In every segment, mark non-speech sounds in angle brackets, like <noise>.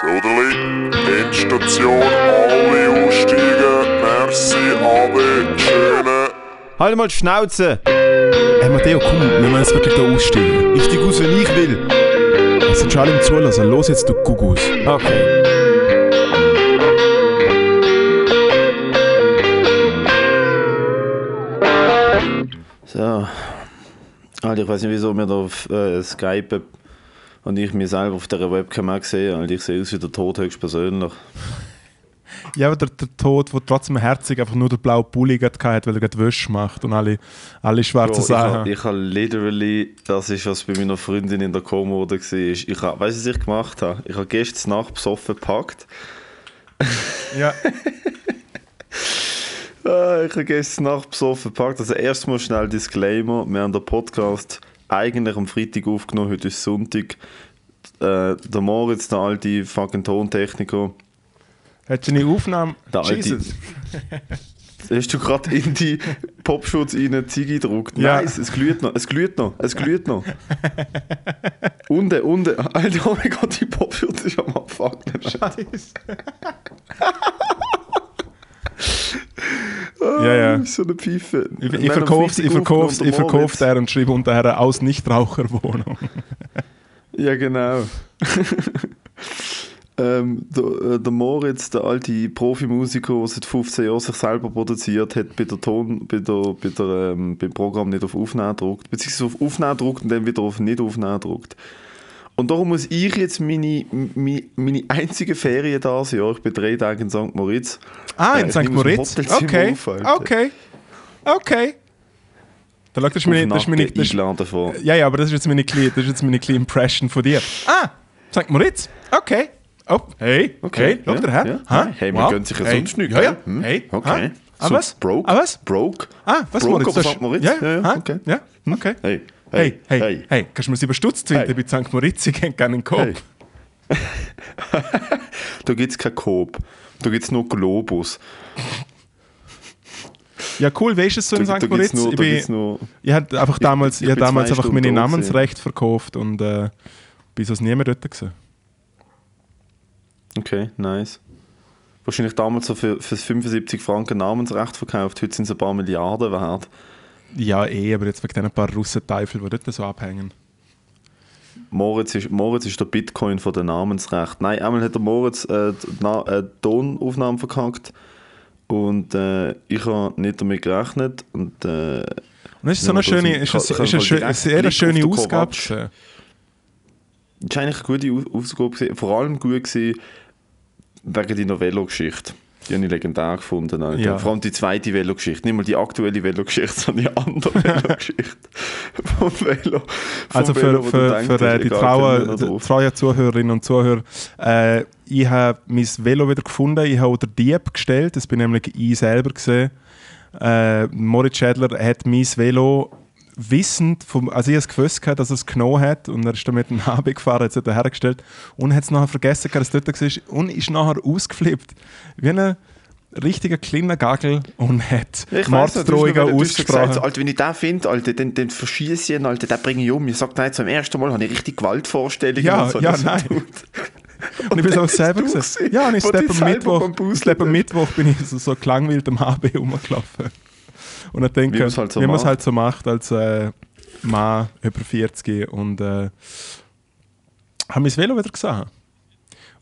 Soderli, Endstation, alle aussteigen. Merci, Ade, schöne. Halt mal die Schnauze! Hey Matteo, komm, wir müssen jetzt wirklich da aussteigen. Ich steig aus, wenn ich will. Es sind schon alle im Zulassen. Los jetzt, du Gugus. Okay. So. Alter, ich weiß nicht, wieso wir da auf äh, Skype und ich mich selber auf dieser Webcam auch sehe. Alter, ich sehe aus wie der Tod höchstpersönlich. Ja, aber der, der Tod, der trotzdem herzig einfach nur den blauen Pulli hat, weil er gerade Wäsche macht und alle, alle schwarzen Bro, Sachen. ich habe literally, das ist was bei meiner Freundin in der Kommode war. Ich habe, weißt du, was ich gemacht habe? Ich habe gestern Nacht besoffen gepackt. Ja. <laughs> Ah, ich habe gestern Nacht besoffen gepackt. Also erstmal schnell Disclaimer. Wir haben den Podcast eigentlich am Freitag aufgenommen, heute ist Sonntag. Äh, der Moritz, der alte fucking Tontechniker, Hättest du eine Aufnahme? Der Jesus. <laughs> Hast du gerade in die Popschutz rein Ziege gedruckt? Ja. Nice, es glüht noch, es glüht noch, es glüht noch. unten, unten. Alter, oh mein Gott, die Popschutz ist am Abfucken. Scheiße. <laughs> ja, ja. So eine Pfeife. Ich, ich verkaufe ich verkauf's, ich verkauf's Moritz. der und unterher aus Nichtraucherwohnung. Ja, genau. <laughs> ähm, der, äh, der Moritz, der alte Profimusiker, der seit 15 Jahren sich selber produziert, hat bei der Ton, bei der, bei der, ähm, beim Programm nicht auf Aufnehmen gedruckt, beziehungsweise auf Aufnehmen gedruckt und dann wieder auf nicht Aufnehmen gedruckt. Und darum muss ich jetzt meine, meine, meine einzige Ferien da sein. Ja, ich bin drei Tage in St. Moritz. Ah, Äh, in ich St. Moritz? Okay. auf. Okay. Okay. Da schau, das ist meine, das ist meine, das ist, ja, ja, aber das ist jetzt meine kleine, das ist jetzt meine kleine Impression von dir. Ah, St. Moritz. Okay. Oh, hey, Okay, schau dir her. Hey, wir gönnen sich ja hey. sonst nichts, Ja, ja. Hm? Hey, Okay. Ha? Ah, So, was? Broke? Ah, was? Broke? Ah, was, Broke, Moritz? Das- St. Moritz? Ja, Ja, ja, okay. Ja, okay. Hey, Hey, hey, hey. hey, kannst du mir sie überstutzt finden Hey. bei St. Moritz? Ich kenne keinen Kopf. Hey. <laughs> Da gibt es kein Coop. Da gibt es nur Globus. Ja, cool, weißt du es so Da, in St. Moritz? nur, ich bin, nur... ich habe einfach damals, ich ich bin damals einfach meine Namensrechte verkauft und äh, bin sonst nie mehr dort gewesen. Okay, nice. Wahrscheinlich damals so für, für 75 Franken Namensrecht verkauft. Heute sind es ein paar Milliarden wert. Ja, eh, aber jetzt wegen diesen paar Russenteufel, die dort so abhängen. Moritz ist, Moritz ist der Bitcoin von den Namensrechten. Nein, einmal hat der Moritz äh, die Na äh, Tonaufnahme verkackt. Und äh, ich habe nicht damit gerechnet. Und, äh, Und ist so eine schöne, ist es, ist eine, man schö- direkt sehr eine Blick schöne Ausgabe. Es war eigentlich eine gute Au- Ausgabe. Vor allem gut gewesen, wegen deiner Velo-Geschichte. Die habe ich legendär gefunden. Alter. Ja. Vor allem die zweite Velo-Geschichte. Nicht mal die aktuelle Velo-Geschichte, sondern die andere <laughs> Velo-Geschichte. vom Velo. vom Also für, Velo, für, denkst, für äh, die treuen Zuhörerinnen und Zuhörer, äh, ich habe mein Velo wieder gefunden. Ich habe den Dieb gestellt. Das bin nämlich ich selber gesehen. Äh, Moritz Schädler hat mein Velo wissend, vom, also ich habe es gewusst, gehabt, dass er es genommen hat und er ist dann mit dem <laughs> HB gefahren, hat es dort hergestellt und hat es nachher vergessen, dass es dort war und ist nachher ausgeflippt. Wie ein richtiger kleiner Gagel und hat hast Morddrohungen ausgesprochen. gesagt, Alter, wenn ich den finde, Alter, dann, dann verschieße ich ihn, Alter, den bringe ich um. Ich sage, nein, zum ersten Mal habe ich richtig Gewaltvorstellungen. Ja, und so, ja, das nein. tut. <laughs> Und ich bin es auch selber gesehen. Ja, und ich steppe am Mittwoch. Mittwoch bin ich so, so gelangweilt am HB <laughs> rumgelaufen. Und dann denke man's halt so wie man es halt so macht als äh, Mann über 40 und äh, habe mein Velo wieder gesehen.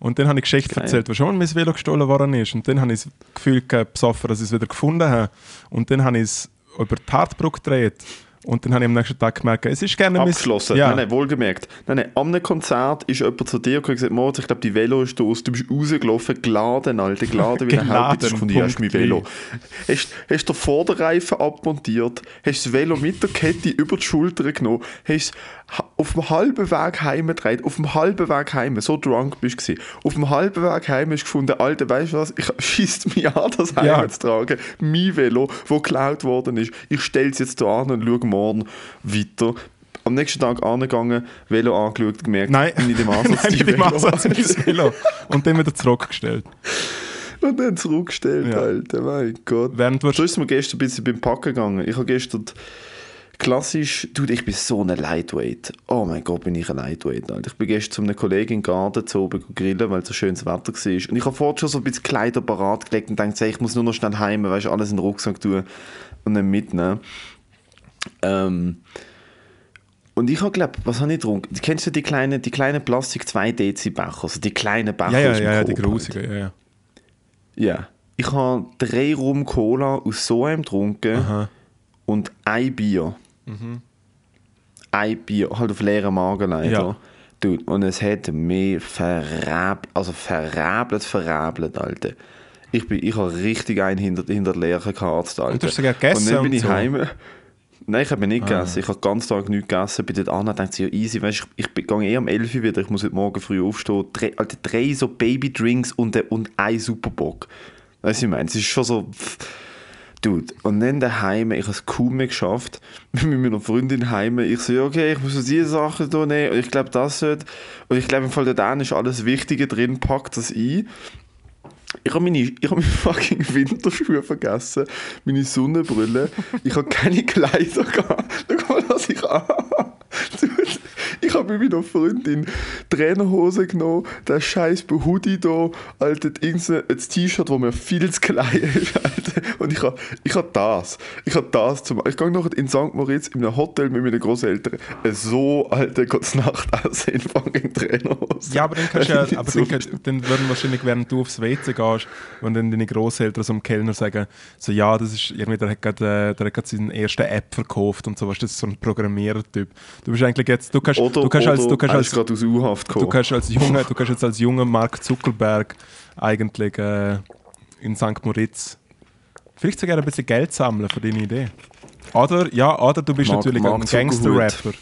Und dann habe ich Geschichte Geil. erzählt, wo schon mal mein Velo gestohlen worden ist. Und dann habe ich das Gefühl gehabt, besoffen, dass ich es wieder gefunden habe. Und dann habe ich es über die Hartbrücke gedreht. Und dann habe ich am nächsten Tag gemerkt, es ist gerne Abgeschlossen. Ja. Nein, nein, wohlgemerkt. Nein, nein, am Konzert ist jemand zu dir gekommen und gesagt, Moritz, ich glaube, die Velo ist aus. Du bist rausgelaufen, geladen, Alter, geladen wie ein. Ich gefunden, ja, ist mein Velo. Hast, hast den Vorderreifen abmontiert, hast das Velo mit der Kette über die Schulter genommen, hast auf dem halben Weg heim gedreht, auf dem halben Weg heim, so drunk bist du. Auf dem halben Weg heim hast du gefunden, Alter, weißt du was, ich <laughs> schießt mich an, das Ja. heim zu tragen. Mein Velo, das geklaut worden ist. Ich stelle es jetzt hier an und schaue morgen weiter. Am nächsten Tag angegangen, Velo angeschaut, gemerkt, Nein, nicht im <laughs> Ansatz, Nein, nicht im Velo. Ansatz mein <laughs> Velo. Und dann wieder zurückgestellt. Und dann zurückgestellt, Ja. Alter, mein Gott. Während du So ist mir gestern ein bisschen beim Packen gegangen. Ich habe gestern, klassisch, du, ich bin so ein Lightweight. Oh mein Gott, bin ich ein Lightweight. Alter. Ich bin gestern zu einem Kollegen den Garten zu oben grillen, weil es so schönes Wetter war. Und ich habe vorher schon so ein bisschen Kleider parat gelegt und dachte, ich muss nur noch schnell heim, weißt, alles in den Rucksack tun und dann mitnehmen. Ähm, und ich habe glaube, was habe ich getrunken? Kennst du die kleinen, die kleinen Plastik 2 Dezi Becher, also die kleinen Becher Ja, ja, aus dem ja, ja die grusigen, ja, ja. Ja. Ich habe drei Rum Cola aus so einem getrunken Aha. und ein Bier. Ein Bier, halt auf leeren Magen leider. Ja. Dude, und es hat mich verräbelt, also verräbelt, verräbelt, Alter. Ich, bin, ich habe richtig einen hinter, hinter der Lehre geharzt, Alter. Und du hast sogar gegessen Und dann bin ich so? Heim. Nein, ich habe nicht gegessen. Ich habe den ganzen Tag nichts gegessen. Bin dort an und dachte, ja, easy, weißt, ich, ich bin- gehe eh um 11 Uhr wieder. Ich muss heute Morgen früh aufstehen. Drei, Alter, drei so Babydrinks und, und ein Superbock. Weißt du, ich meine, es ist schon so... Dude, und dann daheim, ich habe es kaum mehr geschafft, <laughs> mit meiner Freundin heim. Ich so, okay, ich muss so diese Sachen hier nehmen und ich glaube, das sollte. Und ich glaube, im Fall da ist alles Wichtige drin, packt das ein. Ich habe meine, ich habe meine <laughs> fucking Winterschuhe vergessen, meine Sonnenbrille. Ich habe keine Kleider gehabt. Schau mal, was ich <laughs> an. Ich habe mit meiner Freundin Trainerhose genommen, der scheiß Hoodie da, Alter, irgendein ein T-Shirt, das mir viel zu klein ist, Alter. Und ich habe ich hab das. Ich habe das zum Ich gehe noch in St. Moritz in einem Hotel mit meinen Großeltern. So, Alter, Gottes Nacht aussehen, fucking Trainerhose. Ja, aber dann kannst du ja, <laughs> aber dann, kannst- dann würden wahrscheinlich, während du aufs WC gehst, wenn dann deine Großeltern so dem Kellner sagen, so ja, das ist irgendwie, der hat gerade, äh, der hat gerade seinen ersten App verkauft und so, du, das ist so ein Programmierertyp. Du bist eigentlich jetzt, du kannst, Oder, du kannst als, du kannst als, gerade aus U-Haft du gekommen. kannst als junger, du kannst jetzt als junger Mark Zuckerberg eigentlich äh, in St. Moritz vielleicht sogar ein bisschen Geld sammeln für deine Idee. Oder, ja, oder du bist Mark- natürlich Mark ein Gangster-Rapper.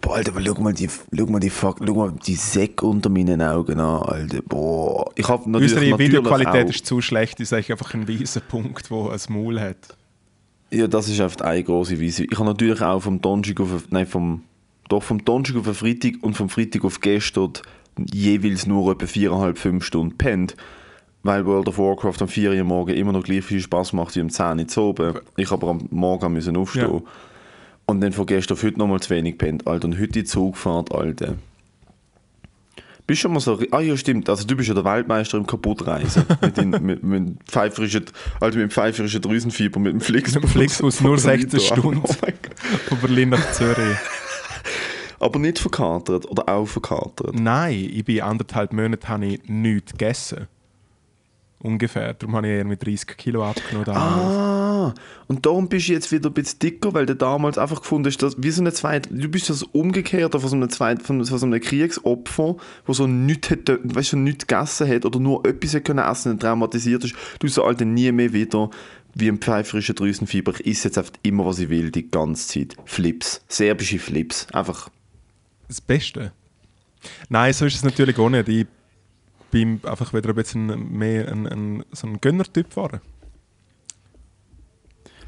Boah, Alter, aber schau mal die, schau mal die, fuck, schau mal die Säcke unter meinen Augen an, Alter. Boah. Ich habe natürlich, Unsere Videoqualität auch, ist zu schlecht, ist eigentlich einfach ein weißer Punkt, der ein Maul hat. Ja, das ist einfach eine große Weise. Ich habe natürlich auch vom auf, nein, vom, doch vom Donnerstag auf den Freitag und vom Freitag auf gestern jeweils nur etwa viereinhalb, fünf Stunden pennt. Weil World of Warcraft am 4 Uhr morgen immer noch gleich viel Spaß macht wie um 10 Uhr zu oben. Ich aber am Morgen müssen aufstehen. Ja. Und dann von gestern auf heute nochmal zu wenig pennt, Alter. Und heute die Zugfahrt, Alter. Bist schon mal so. Ah ja, stimmt. Also du bist ja der Weltmeister im Kaputtreisen. <laughs> mit, den, mit, mit, pfeiferischen, also mit dem pfeiferischen Drüsenfieber, mit dem Flixbus. Mit dem Flixbus nur 16 Stunden. Oh. Von Berlin nach Zürich. Aber nicht verkatert oder auch verkatert. Nein, ich bin anderthalb Monate habe ich nichts gegessen. Ungefähr. Darum habe ich eher mit 30 Kilo abgenommen. damals. Ah, und darum bist du jetzt wieder ein bisschen dicker, weil du damals einfach gefunden hast, dass, wie so eine zweite, du bist das Umgekehrte von so einem, zweiten, von, von so einem Kriegsopfer, wo so nichts, hätte, weißt, du, nichts gegessen hat oder nur etwas hätte können essen und traumatisiert ist. Du so Alter nie mehr wieder wie ein pfeiferischer Drüsenfieber. Ich esse jetzt einfach immer, was ich will, die ganze Zeit. Flips. Serbische Flips. Einfach. Das Beste. Nein, so ist es natürlich auch nicht. Ich bin einfach wieder ein bisschen mehr ein, ein, so ein Gönnertyp geworden.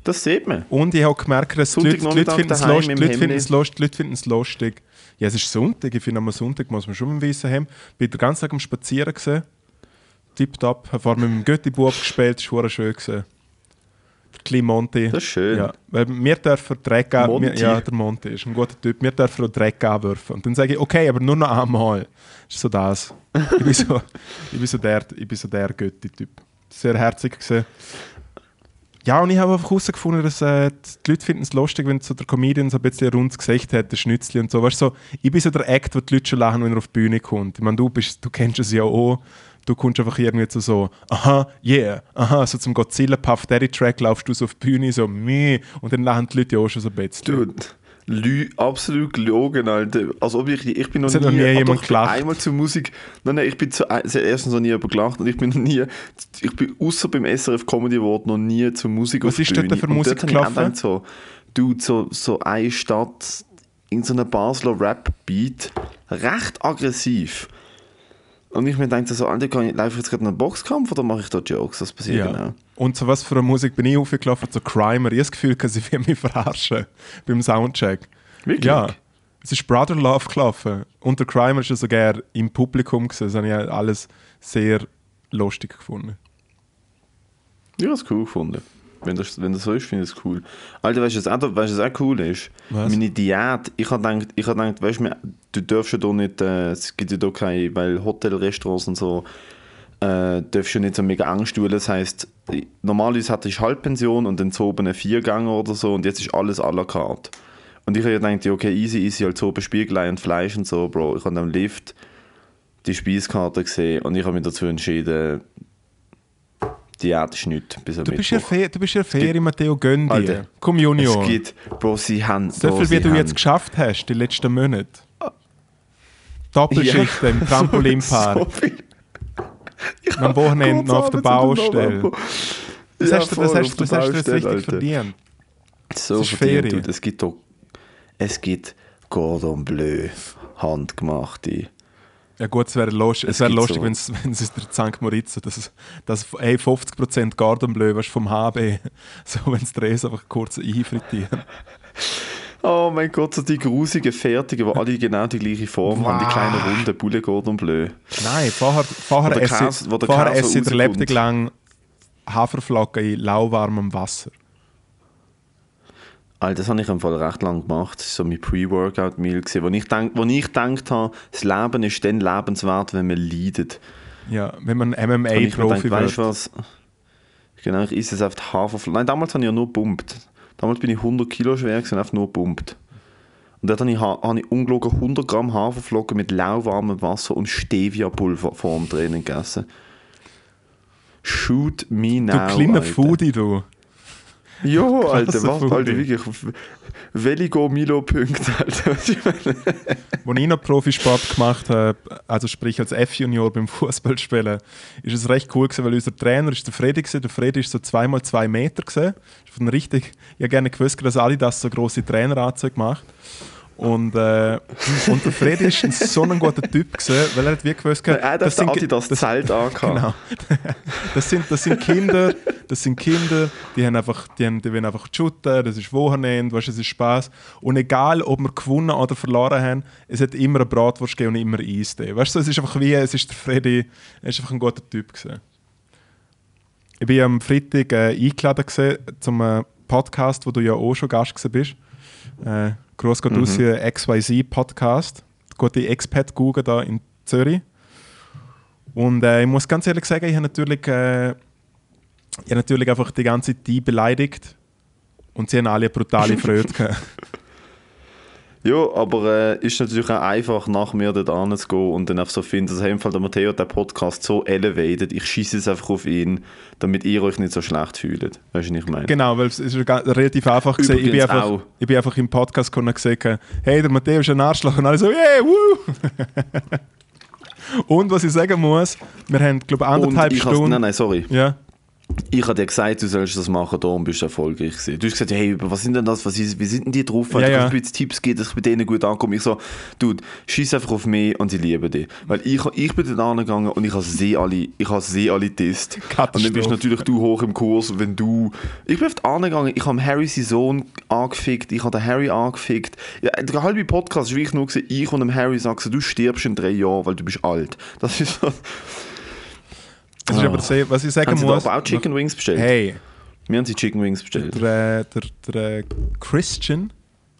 Das sieht man. Und ich habe gemerkt, dass die Leute, die Leute finden es lustig. Leute finden es lustig. Leute finden es lustig. Ja, es ist Sonntag. Ich finde, am Sonntag muss man schon ein weißen Hemd. Ich bin den ganzen Tag am Spazieren gesehen. Tipptopp. Habe vorher mit dem Götti-Bub gespielt. Das war schön. Gewesen. Der kleine Monty. Das ist schön. Ja, weil wir dürfen Dreck an- wir, Ja, der Monty ist ein guter Typ. Wir dürfen auch Dreck anwerfen. Und dann sage ich, okay, aber nur noch einmal. Das ist so das. Ich bin so, <laughs> ich bin so der, ich bin so der Götti-Typ. Sehr herzig gesehen. Ja, und ich habe einfach herausgefunden, dass äh, die Leute finden es lustig, wenn so der Comedian so ein bisschen ein rundes Gesicht hat, der Schnützli und so. Weißt, du, so. Ich bin so der Act, wo die Leute schon lachen, wenn er auf die Bühne kommt. Ich meine, du, bist, du kennst es ja auch. Du kommst einfach irgendwie zu so, aha, yeah, aha, so zum Godzilla Puff Daddy Track laufst du so auf die Bühne, so, meh, und dann lachen die Leute ja auch schon so ein bisschen. Dude, Lü absolut gelogen, Alter. Also wirklich, ich bin noch nie, noch nie jemand doch, ich gelacht. einmal zur Musik, nein, nein, ich bin zu, hat erstens noch nie jemand gelacht und ich bin noch nie, ich bin außer beim SRF Comedy Award noch nie zur Musik Was ist dort Bühne. für Musik ich gelaufen? so, dude, so, so eine Stadt, in so einer Basler Rap-Beat, recht aggressiv. Und ich mir denke so, Alter, kann ich, laufe ich jetzt gerade einen Boxkampf oder mache ich da Jokes? Was passiert Ja. genau? Und zu was für eine Musik bin ich aufgelaufen? Zu Crimer. Ich habe das Gefühl, dass sie will mich verarschen <laughs> beim Soundcheck. Wirklich? Ja. Es ist Brother Love gelaufen. Und der Crimer ist ja sogar im Publikum gewesen. Das habe ich alles sehr lustig gefunden. Ich habe es cool gefunden. Wenn das, wenn das so ist, finde ich es cool. Alter, weißt du, was auch, auch cool ist? Was? Meine Diät. Ich habe gedacht, ich hab gedacht weißt, du, du darfst ja da nicht, äh, es gibt ja da keine, weil Hotel, Restaurants und so, äh, darfst du nicht so mega Angst tun. Das heisst, normalerweise hatte ich Halbpension und dann so oben eine Vierganger oder so und jetzt ist alles à la carte. Und ich habe ja gedacht, okay, easy, easy, halt so Spiegelei und Fleisch und so, Bro. Ich habe am Lift die Speiskarte gesehen und ich habe mich dazu entschieden, Diät ist nichts bis am Du bist ja Mittwoch. du bist ja Ferien, Matteo, gönn dir. Komm, Junior. Es gibt, Bro, sie haben... so viel, wie du haben- jetzt geschafft hast, die letzten Monate. Doppelschichten im Trampolinpark. <laughs> So viel. Ich Am Wochenende noch auf der Baustelle. Das Ja, hast du, voll, das hast, das hast du jetzt richtig Alter. verdient. So Das ist verdient, Ferien. Es gibt doch... Es gibt Cordon Bleu, handgemachte. Ja gut, es wäre lustig, es wär lustig so- wenn es der St. Moritz dass, dass hey, 50% Garden Bleu weißt, vom HB, <laughs> so wenn es Drehs einfach kurz einfrittieren. Oh mein Gott, so die grusigen Fertigen, die alle genau die gleiche Form haben, die Wow. kleinen runden Poulet Cordon Bleu. Nein, vorher, vorher der esse, Käse- der Käse ich der rauskommt. Lebtag lang Haferflocken in lauwarmem Wasser. Alter, das habe ich im Fall recht lang gemacht. Das war so mein Pre-Workout-Meal, wo ich, denk, wo ich gedacht habe, das Leben ist dann lebenswert, wenn man leidet. Ja, wenn man MMA-Profi gedacht, weißt du wird. was? Genau, ich esse es einfach Haferflocken. Nein, damals habe ich ja nur gepumpt. Damals bin ich 100 Kilo schwer und einfach nur gepumpt. Und dort habe ich, ha- habe ich ungelogen 100 Gramm Haferflocken mit lauwarmem Wasser und Stevia-Pulver vor dem Training gegessen. Shoot me now, Du kleiner. Foodie, du. Ja, Alter, Krasser was. Alter, wirklich. Veligo Milo Punkte, Alter. Was ich meine. Als ich noch Profisport gemacht habe, also sprich als F-Junior beim Fußballspielen, ist es recht cool gewesen, weil unser Trainer ist der Freddy gewesen. Der Freddy ist so zweimal zwei Meter gewesen. Ist von richtig, ich habe gerne gewusst, dass Adidas so große Traineranzüge macht. Und, äh, und der Freddy ist ein so ein guter Typ gewesen, weil er hat wie gewusst, Er hat das sind, Adidas das, Zelt angehabt. Genau. Das sind, das sind Kinder, das sind Kinder, die haben einfach, die, haben, die wollen einfach shooten, das ist Wochenende, weißt, es ist Spaß. Und egal, ob wir gewonnen oder verloren haben, es hat immer eine Bratwurst gegeben und immer Eistee. Weißt du, es ist einfach wie, es ist der Freddy, er ist einfach ein guter Typ gewesen. Ich war am Freitag äh, eingeladen gewesen zum äh, Podcast, wo du ja auch schon Gast gewesen bist. Äh, Gross geht raus, hier, XYZ Podcast. Gute Expat googeln da in Zürich. Und äh, ich muss ganz ehrlich sagen, ich habe natürlich, äh, ich habe natürlich einfach die ganze Zeit die beleidigt. Und sie haben alle eine brutale <laughs> Freude gehabt. Ja, aber äh, ist natürlich auch einfach, nach mir dort anzugehen und dann einfach so finden, dass im Fall der Matteo der Podcast so elevated, ich schieße es einfach auf ihn, damit ihr euch nicht so schlecht fühlt. Weißt du, was ich meine? Genau, weil es ist relativ einfach gesehen. Ich bin, einfach, auch. ich bin einfach im Podcast und gesagt, hey, der Matteo ist ein Arschloch. Und alle so, yeah, woo! <laughs> und was ich sagen muss, wir haben, glaube ich, Und anderthalb ich Stunden. nein, nein, sorry. Ja, Ich habe dir gesagt, du sollst das machen, darum bist du erfolgreich gewesen. Du hast gesagt, hey, was sind denn das, was ist, wie sind denn die drauf? Ja, du ja. kannst mir jetzt Tipps geben, dass ich bei denen gut ankomme. Ich so, dude, schieß einfach auf mich und sie lieben dich. Weil ich, ich bin dort angegangen und ich habe sie alle, ich habe sie alle getestet. <laughs> Und dann bist natürlich du hoch im Kurs, wenn du... Ich bin oft angegangen, ich habe Harry seinen Sohn angefickt, ich habe den Harry angefickt. Ja, der halbe Podcast war wirklich nur, gewesen, ich und dem Harry sagen, du stirbst in drei Jahren, weil du bist alt. Das ist so... das ist aber sehr, was ich sagen Haben sie muss. aber auch Chicken Wings bestellt? Hey, Wir haben sie Chicken Wings bestellt. der, der, der äh, Christian,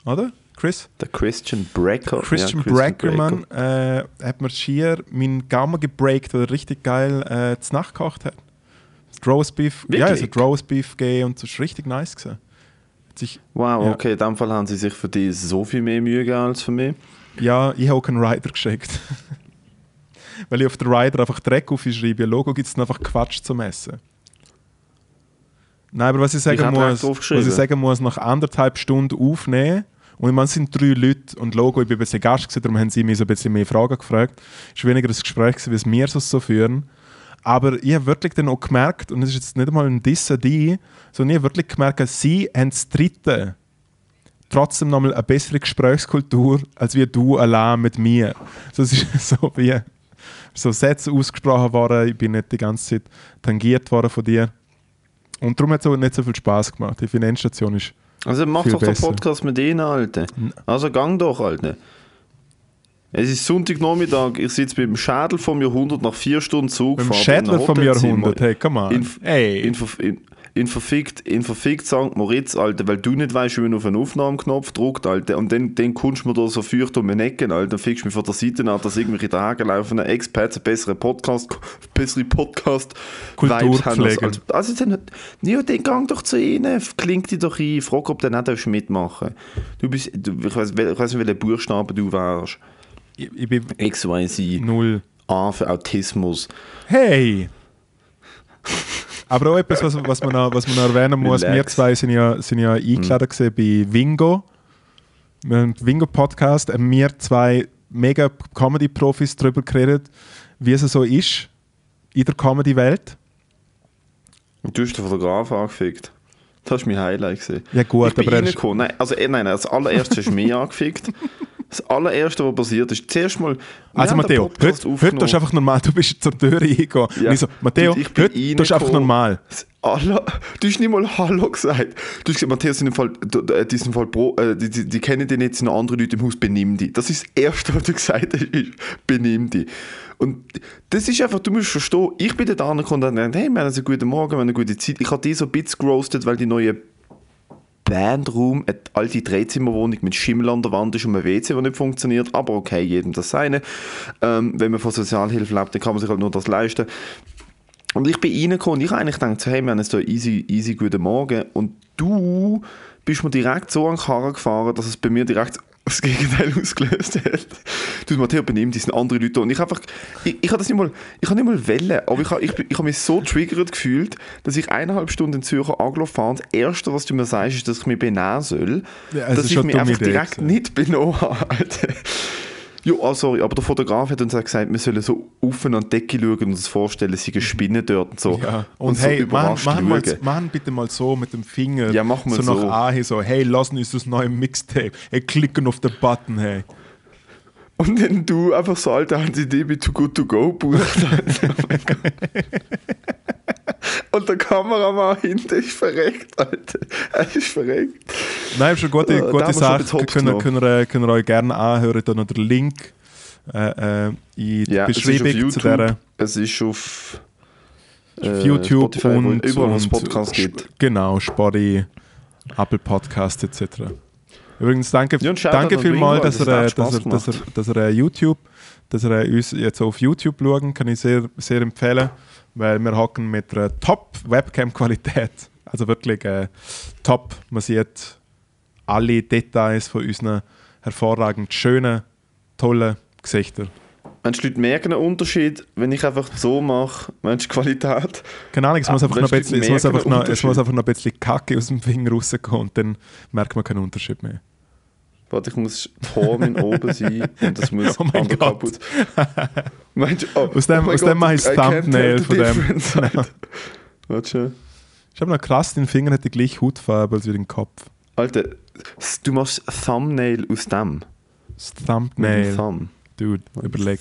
oder? Chris? Der Christian Brecker. Christian ja, Brecker, Mann, äh, hat mir schier meinen Gaumen gebreakt, weil er richtig geil äh, zu Nacht gekocht hat. Das Roastbeef, ja, es Wirklich? hat Roastbeef gegeben und das ist richtig nice gewesen. Sich, Wow, Ja. okay, in dem Fall haben sie sich für die so viel mehr Mühe gegeben als für mich. ja, ich habe auch keinen Rider geschickt. <laughs> weil ich auf den Rider einfach Dreck aufschreibe. Logo gibt es dann einfach Quatsch zum Essen. Nein, aber was ich sagen Dreck muss, was ich sagen muss, nach anderthalb Stunden aufnehmen, und ich meine, es sind drei Leute und Logo, ich bin ein bisschen Gast gewesen, darum haben sie mich so ein bisschen mehr Fragen gefragt. Es war weniger ein Gespräch, gewesen, wie es wir so, so führen. Aber ich habe wirklich dann auch gemerkt, und es ist jetzt nicht einmal ein Diss an die, sondern ich habe wirklich gemerkt, sie haben das Dritte trotzdem nochmal eine bessere Gesprächskultur, als wie du allein mit mir. So, es ist <laughs> so wie so Sätze ausgesprochen worden, ich bin nicht die ganze Zeit tangiert worden von dir. Und darum hat es auch nicht so viel Spaß gemacht. Die Finanzstation ist Also mach doch den besser. Podcast mit denen, Alter. Also gang doch, Alter. Es ist Sonntagnachmittag, ich sitze mit dem Schädel vom Jahrhundert nach vier Stunden Zug. in Schädler ein vom. Jahrhundert. Hey, come on. In, hey. in, in, in verfickt, in verfickt St. Moritz, Alter, weil du nicht weißt, wie man auf einen Aufnahmeknopf drückt, Alter, und dann, dann kommst du mir da so feucht um den Ecken, Alter, dann fickst du mich von der Seite an, dass irgendwelche dahergelaufenen Expats eine <laughs> bessere Podcast, bessere podcast Vibes haben. als- Also dann, ja, dann gang doch zu ihnen, klingt dich doch ein, frag, ob du nicht darfst mitmachen Du bist, du, ich weiß nicht, welchen Buchstaben du wärst. Ich, ich bin X, Y, Z, null. A für Autismus. Hey! Aber auch etwas, was, was, man, noch, was man noch erwähnen muss, wir zwei sind ja, sind ja eingeladen gewesen bei Wingo. Wir haben Wingo-Podcast, wir zwei mega Comedy-Profis darüber geredet, wie es so ist in der Comedy-Welt. Und du hast den Fotograf angefickt. Das war mein Highlight. Gewesen. Ja gut, ich bin aber er. Nein, also, äh, nein, nein, das allererste hast du mich <laughs> angefickt. Das allererste, was passiert ist, zuerst mal... Also den Matteo, heute, heute tust du einfach normal, du bist zur Tür reingegangen. Ja. Ich so, Matteo, ich bin heute tust du einfach normal. Aller, du hast nicht mal Hallo gesagt. Du hast gesagt, Matthias, in Fall, äh, diesen Fall Pro, äh, die, die, die kennen dich nicht, sind noch andere Leute im Haus, benimm dich. Das ist das Erste, was du gesagt hast, ist, benimm dich. Und das ist einfach, du musst verstehen, ich bin dort angekommen und habe gedacht, hey, wir haben einen guten Morgen, wir haben eine gute Zeit. Ich habe die so ein bisschen gerostet, weil die neue Bandraum, eine alte Dreizimmerwohnung mit Schimmel an der Wand ist und ein WC, der nicht funktioniert. Aber okay, jedem das seine. Ähm, wenn man von Sozialhilfe lebt, dann kann man sich halt nur das leisten. Und ich bin reingekommen und ich eigentlich gedacht, so, hey, wir haben jetzt hier easy, easy guten Morgen. Und du bist mir direkt so an den Karren gefahren, dass es bei mir direkt das Gegenteil <laughs> ausgelöst hat. Du, Matteo, benimm dich, sind andere Leute da. Und ich einfach, ich, ich habe das nicht mal, ich habe nicht mal wollen, aber ich habe, ich, ich habe mich so triggert gefühlt, dass ich eineinhalb Stunden in Zürcher Aglo fahre und das Erste, was du mir sagst, ist, dass ich mich benehmen soll. Ja, es dass ich mich einfach direkt gewesen. nicht benommen <laughs> habe. Ja, ah, sorry, aber der Fotograf hat uns auch gesagt, wir sollen so auf an die Decke schauen und uns vorstellen, seien Spinnen dort und so. Ja. Und, so hey, machen, überrascht machen, mal, machen bitte mal so mit dem Finger. Ja, mach mal so. so. nach Ahi so, hey, lassen uns das neue Mixtape. Hey, klicken auf den Button, hey. Und dann du einfach so, sie die bei Too Good To Go bucht. Alter. <laughs> Oh und der Kameramann hinten ist verreckt, Alter. Er ist verreckt. Nein, schon gute, Äh, da gute schon Sache. Können, können, ihr- können ihr euch gerne anhören. Da noch der Link äh, äh, in die Ja, Beschreibung zu dieser. Es ist auf, auf äh, YouTube Spotify, und, überall, wo es Podcasts gibt. Genau, Spotify, Apple Podcast etc. Übrigens, danke, Ja, danke an vielmals, dass das dass dass dass er äh, YouTube, dass er äh, uns jetzt auf YouTube schauen, kann ich sehr, sehr empfehlen, weil wir hocken mit einer Top-Webcam-Qualität. Also wirklich äh, top. Man sieht alle Details von unseren hervorragend schönen, tollen Gesichtern. Meinst du, Leute merken einen Unterschied, wenn ich einfach so mache? Meinst du Qualität? Keine Ahnung, es muss, Ah, einfach noch bisschen, es, muss einfach noch, es muss Unterschied. einfach noch ein bisschen Kacke aus dem Finger rauskommen und dann merkt man keinen Unterschied mehr. Warte, ich muss Horn oben sein und das muss <laughs> Oh mein. Kapuze. Meinst oh, Aus dem- mein aus dem mache ich das Thumbnail von dem. <laughs> Warte schon. Ich habe noch krass, dein Finger hat die gleiche Hautfarbe als wie dein Kopf. Alter, du machst Thumbnail aus dem. Das Thumbnail. Thumb. Dude, überleg.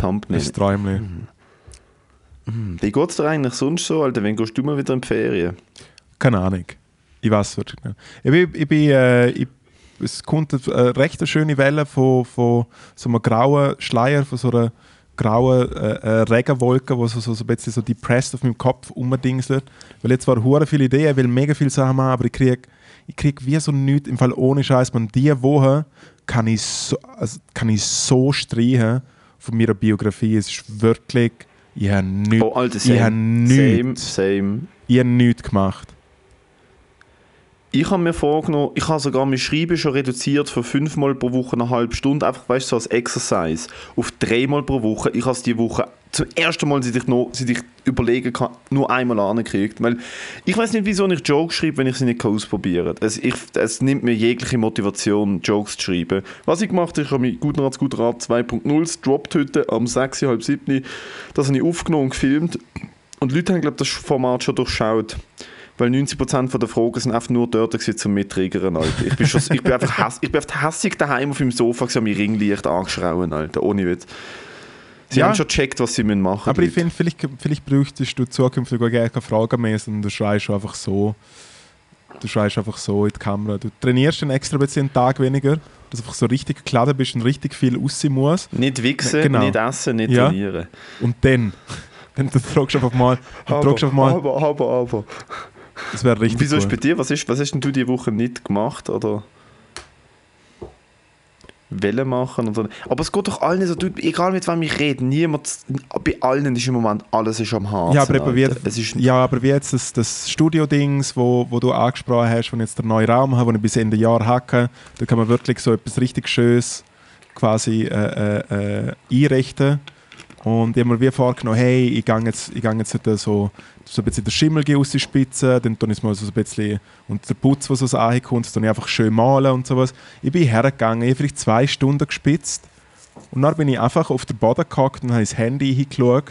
Thumbnail. Das Träumchen. Wie geht's dir eigentlich sonst so, Alter? Wann gehst du mal wieder in die Ferien? Keine Ahnung. Ich weiß wirklich nicht. Ich bin, ich bin äh, ich, es kommt eine recht schöne Welle von, von so einem grauen Schleier, von so einer grauen äh, äh, Regenwolke, die so, so, so ein bisschen so depressed auf meinem Kopf umdingselt. Weil jetzt zwar hure viele Ideen, ich will mega viel Sachen machen, aber ich kriege ich krieg wie so nichts, im Fall ohne Scheiß, man, diese Woche kann ich so, also kann ich so streichen von meiner Biografie. Es ist wirklich, ich habe nichts, Oh, Alter, ich habe same. nichts, Same, same. ich habe nichts gemacht. Ich habe mir vorgenommen, ich habe sogar mein Schreiben schon reduziert von fünfmal pro Woche eine halbe Stunde, einfach weißt so als Exercise, auf dreimal pro Woche. Ich habe es diese Woche zum ersten Mal, seit ich, noch, seit ich überlegen kann, nur einmal angekriegt. Weil ich weiß nicht, wieso ich Jokes schreibe, wenn ich sie nicht ausprobieren kann. Es, ich, es nimmt mir jegliche Motivation, Jokes zu schreiben. Was ich gemacht habe, ich habe mit Guten Rat, Guter Rat 2.0 das droppt heute am 6, halb 7. Das habe ich aufgenommen und gefilmt. Und Leute haben, glaube ich, das Format schon durchschaut. Weil 90% der Fragen sind einfach nur dort gewesen, zum Mittriggern, Alter. Ich bin, schon, ich bin einfach hass, ich bin einfach hässig daheim auf dem Sofa gewesen, mein Ringlicht angeschrauen, Alter. Ohne Witz. Sie Ja. haben schon gecheckt, was sie müssen machen Aber ich finde, vielleicht, vielleicht bräuchtest du zukünftig auch gar keine Fragen mehr, sondern du schreist einfach so. Du schreist einfach so in die Kamera. Du trainierst dann extra ein bisschen einen Tag weniger, dass du einfach so richtig geladen bist und richtig viel aussehen muss. Nicht wichsen, Genau. nicht essen, nicht Ja. trainieren. Und dann, <laughs> Dann du du einfach mal, du Aber, einfach mal, aber, aber, aber. Das wäre richtig Wieso ist bei dir? Was, ist, was hast denn du diese Woche nicht gemacht? Oder Welle machen oder Aber es geht doch allen so, du, egal mit wem ich rede, niemand, bei allen ist im Moment alles ist am Hasen. Ja, aber eben wie, es ist, ja, aber wie jetzt das, das Studio-Dings, wo, wo du angesprochen hast, wo ich jetzt den neuen Raum habe, den ich bis Ende Jahr hacke, da kann man wirklich so etwas richtig Schönes quasi äh, äh, äh, einrichten. Und ich habe mir wie vorgenommen, hey, ich gehe jetzt, ich gehe jetzt so, so ein bisschen den Schimmel rausspitzen, dann tue ich mal so ein bisschen, und der Putz, der so ankommt, dann einfach schön malen und sowas. Ich bin hergegangen, ich habe vielleicht zwei Stunden gespitzt und dann bin ich einfach auf den Boden gehockt und habe ins Handy hingeschaut,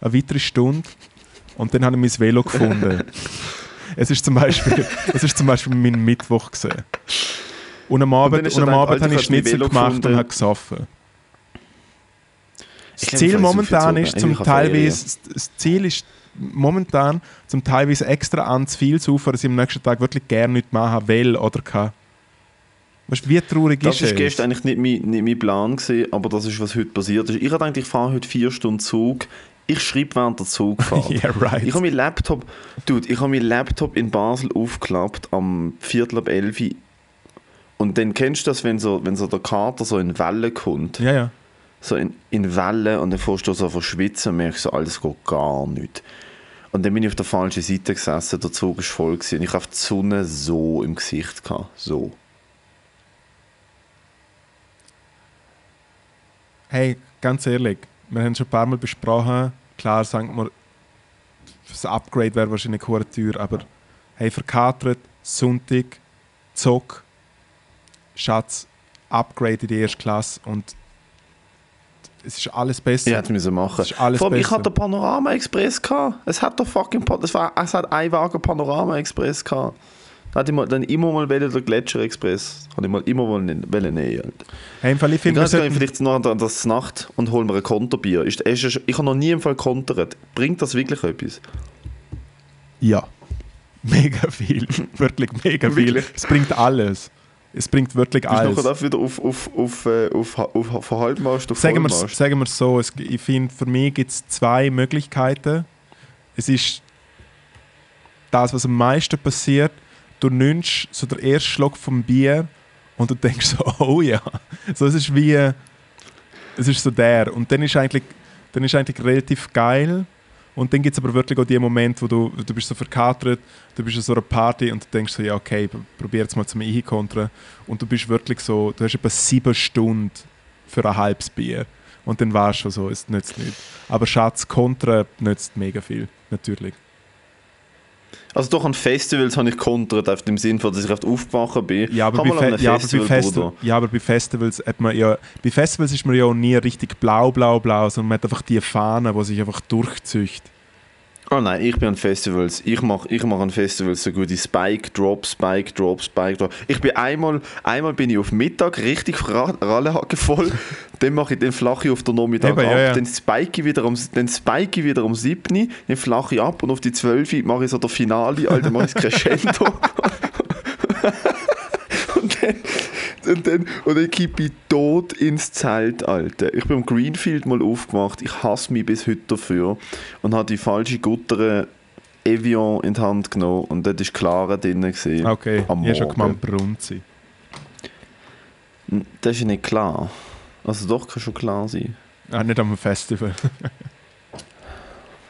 eine weitere Stunde und dann habe ich mein Velo gefunden. <laughs> es ist zum Beispiel, es ist zum Beispiel mein Mittwoch gesehen. Und am Abend, und er am Abend habe ich Schnitzel gemacht gefunden. und habe gesoffen. Das Ziel momentan ist zu zum tun. Teilweise, das Ziel ist momentan zum teilweise extra an zu viel zu dass ich am nächsten Tag wirklich gerne nicht machen will oder kann. Weißt du, wie traurig Das ist ist es? gestern eigentlich nicht mein, nicht mein Plan gewesen, aber das ist, was heute passiert ist. Ich habe gedacht, ich fahre heute vier Stunden Zug. Ich schreibe während der Zugfahrt. <laughs> Yeah, right. Ich habe meinen Laptop, dude, ich habe meinen Laptop in Basel aufgeklappt am Viertel ab 11 Uhr. Und dann kennst du das, wenn so, wenn so der Kater so in Wellen kommt. Ja, ja. So in, in Wellen und dann fährst du so verschwitzen und merkst so, alles geht gar nicht. Und dann bin ich auf der falschen Seite gesessen, der Zug war voll gewesen. und ich habe die Sonne so im Gesicht gehabt. So. Hey, ganz ehrlich, wir haben schon ein paar Mal besprochen, klar sagen wir, das Upgrade wäre wahrscheinlich eine teuer, aber hey, verkatert, Sonntag, Zug, Schatz, Upgrade in die erste Klasse und es ist alles besser. Ich hätte es machen. Ist alles Vor allem, ich hatte den Panorama Express gehabt. Es hat doch fucking es war es hat ein Wagen Panorama Express gehabt. Da hatte ich mal, dann immer mal wollen, der Gletscher Express. Habe ich mal immer mal nehmen. Alter. Hey, im Fall, ich Ich finde, gehe sollten, vielleicht noch an das Nacht und hol mir ein Konterbier. Ist, ist, ich habe noch nie im Fall kontert. Bringt das wirklich etwas? ja, <laughs> mega viel, wirklich mega viel. Wirklich? Es bringt alles. Es bringt wirklich du alles. nachher wieder auf, auf, auf, äh, auf, auf, auf, von Halbmast auf Sagen sagen wir so, es, ich finde, für mich gibt es zwei Möglichkeiten. Es ist das, was am meisten passiert. Du nimmst so den ersten Schluck vom Bier und du denkst so, <laughs> oh ja. So, es ist wie, es ist so der. Und dann ist eigentlich, dann ist eigentlich relativ geil. Und dann gibt es aber wirklich auch die Momente, wo du, du bist so verkatert, du bist an so einer Party und du denkst so, ja okay, probier jetzt mal zum Einkontern. Und du bist wirklich so, du hast etwa sieben Stunden für ein halbes Bier. Und dann warst du so, es nützt nicht. Aber Schatz, Kontra nützt mega viel, natürlich. Also doch an Festivals habe ich kontert, auf dem Sinn, dass ich oft aufgewacht bin. Ja, aber, bei, Fe ja, aber bei, Festi ja, aber bei Festivals hat man ja, bei Festivals ist man ja auch nie richtig blau, blau, blau, sondern man hat einfach die Fahne, die sich einfach durchzieht. Oh nein, ich bin an Festivals. Ich mache ich mach an Festivals so gute Spike Drop, Spike Drop, Spike Drop. Ich bin einmal, einmal bin ich auf Mittag richtig ra- Rallehacke voll. <laughs> dann mache ich den flache ich auf den Nachmittag Eben, ab. ja, ja. Dann spike ich wieder um, dann spike ich wieder um 7, dann flache ich ab und auf die 12 mache ich so der Finale, Alter, mache ich das Crescendo. <laughs> <laughs> und dann, und dann, und dann kippe ich tot ins Zelt, Alter. Ich bin am Greenfield mal aufgemacht. Ich hasse mich bis heute dafür. Und habe die falsche Gutter Evian in die Hand genommen. Und dort war Clara drin. Gewesen, Okay, am ich habe schon gemeint, Brunzi. Das ist ja nicht klar. Also doch, kann schon klar sein. Ah, nicht am Festival. <laughs>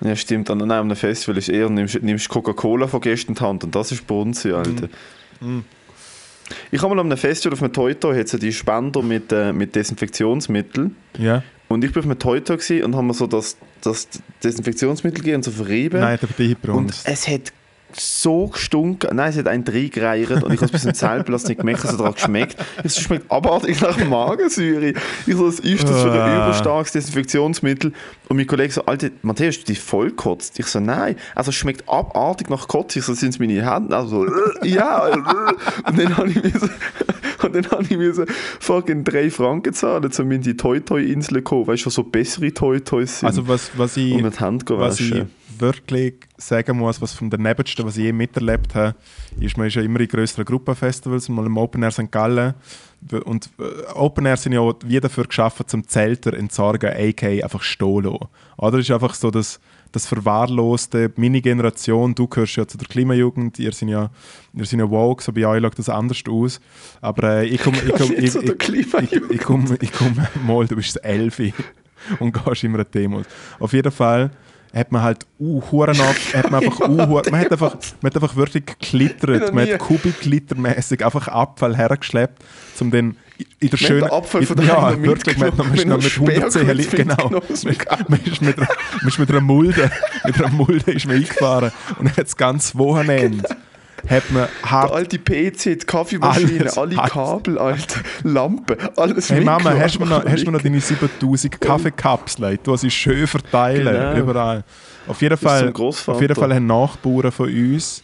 Ja, stimmt. An nein, einem Festival ist eher, nimmst nimmst Coca-Cola von gestern in die Hand und das ist Brunzi, Alter. Mm. Ich habe mal an einem Festival auf einem es ja die Spender mit, äh, mit Desinfektionsmittel. ja? Und ich bin auf einem gewesen und haben mir so das, das Desinfektionsmittel gegeben und so verrieben. Nein, der und es hat so gestunken. Nein, es hat einen reingereiert und ich habe es bis ins Zeltplatz nicht gemerkt, es hat daran geschmeckt. Es schmeckt abartig nach Magensäure. Ich so, was ist das für ein Ah. überstarkes Desinfektionsmittel? Und mein Kollege so, Alter, Matthias, hast du dich voll gekotzt? Ich so, nein. Also es schmeckt abartig nach Kotze. Ich so, sind es meine Hände? Also, äh, ja. Und dann habe ich mir so, und dann habe ich mir so fucking drei Franken zahlen, um in die Toy-Toy-Insel zu kommen. Weißt du, was so bessere Toy-Toys sind? Also was, was ich... und mit Hand was ich. Wirklich sagen muss, was vom Danebendsten, was ich je miterlebt habe, ist, man ist ja immer in größeren Gruppenfestivals, mal im Open Air St. Gallen, und äh, Open Air sind ja auch wie dafür geschaffen, zum Zelter entsorgen, a.k.a. einfach stehen lassen. Oder ist einfach so, dass das Verwahrloste, meine Generation, du gehörst ja zu der Klimajugend, ihr seid ja, ihr seid ja woke, so bei euch schaut das anders aus. Aber äh, ich komme ich komm, ich, der ich, ich, Klimajugend. ich komm, ich komm mal, du bist Elfi <laughs> und gehst immer an Demos. Auf jeden Fall hat man halt uh, Huren ab, hat man einfach <laughs> uh, Huren- man hat einfach, man hat einfach wirklich Ich geklittert, man hat kubiklitermäßig einfach Abfall hergeschleppt, um den in der schönen... in- von daheim ja, wirklich, man, man ist noch mit mit 100 Sperrholz CL, genau. Man ist mit einer, man ist mit einer Mulde, <laughs> mit einer Mulde ist man eingefahren und hat das ganze Wochenende hat man hart... alte PC, die Kaffeemaschine, Alles, alle. Kabel, Alter, Lampen, alles Hey Mama, hast du noch, hast noch deine 7000 Kaffeekapseln? Du sie schön verteilen, Genau. überall. Auf jeden, Fall, auf jeden Fall haben Nachbarn von uns